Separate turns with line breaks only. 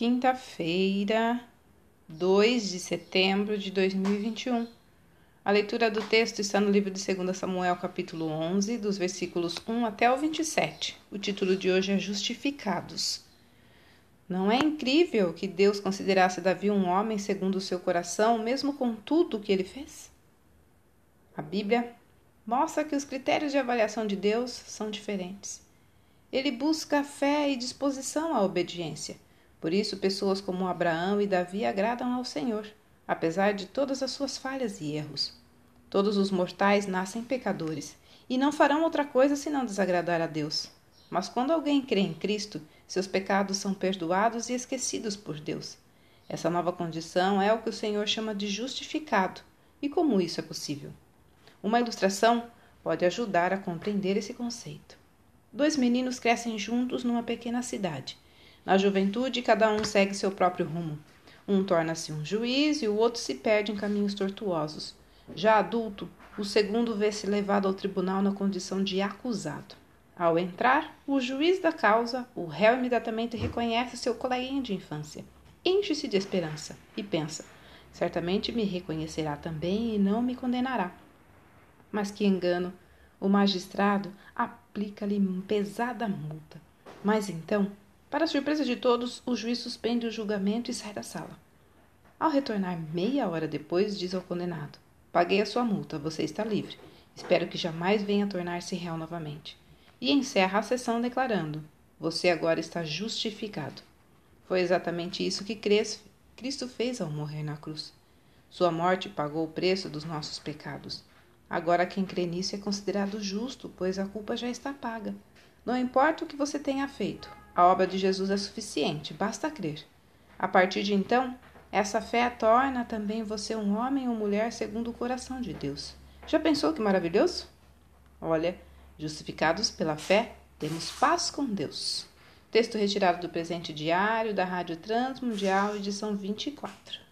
Quinta-feira, 2 de setembro de 2021. A leitura do texto está no livro de 2 Samuel, capítulo 11, dos versículos 1 até o 27. O título de hoje é Justificados. Não é incrível que Deus considerasse Davi um homem segundo o seu coração, mesmo com tudo o que ele fez? A Bíblia mostra que os critérios de avaliação de Deus são diferentes. Ele busca fé e disposição à obediência por isso, pessoas como Abraão e Davi agradam ao Senhor, apesar de todas as suas falhas e erros. Todos os mortais nascem pecadores e não farão outra coisa senão desagradar a Deus. Mas quando alguém crê em Cristo, seus pecados são perdoados e esquecidos por Deus. Essa nova condição é o que o Senhor chama de justificado. E como isso é possível? Uma ilustração pode ajudar a compreender esse conceito. Dois meninos crescem juntos numa pequena cidade. Na juventude, cada um segue seu próprio rumo. Um torna-se um juiz e o outro se perde em caminhos tortuosos. Já adulto, o segundo vê-se levado ao tribunal na condição de acusado. Ao entrar, o juiz da causa, o réu imediatamente reconhece seu coleguinha de infância. Enche-se de esperança e pensa: certamente me reconhecerá também e não me condenará. Mas que engano! O magistrado aplica-lhe pesada multa. Mas então para surpresa de todos, o juiz suspende o julgamento e sai da sala. Ao retornar meia hora depois, diz ao condenado: Paguei a sua multa, você está livre. Espero que jamais venha tornar-se réu novamente. E encerra a sessão declarando: Você agora está justificado. Foi exatamente isso que Cristo fez ao morrer na cruz. Sua morte pagou o preço dos nossos pecados. Agora quem crê nisso é considerado justo, pois a culpa já está paga. Não importa o que você tenha feito, a obra de Jesus é suficiente, basta crer. A partir de então, essa fé torna também você um homem ou mulher segundo o coração de Deus. Já pensou que maravilhoso? Olha, justificados pela fé, temos paz com Deus. Texto retirado do presente diário da Rádio Transmundial, edição 24.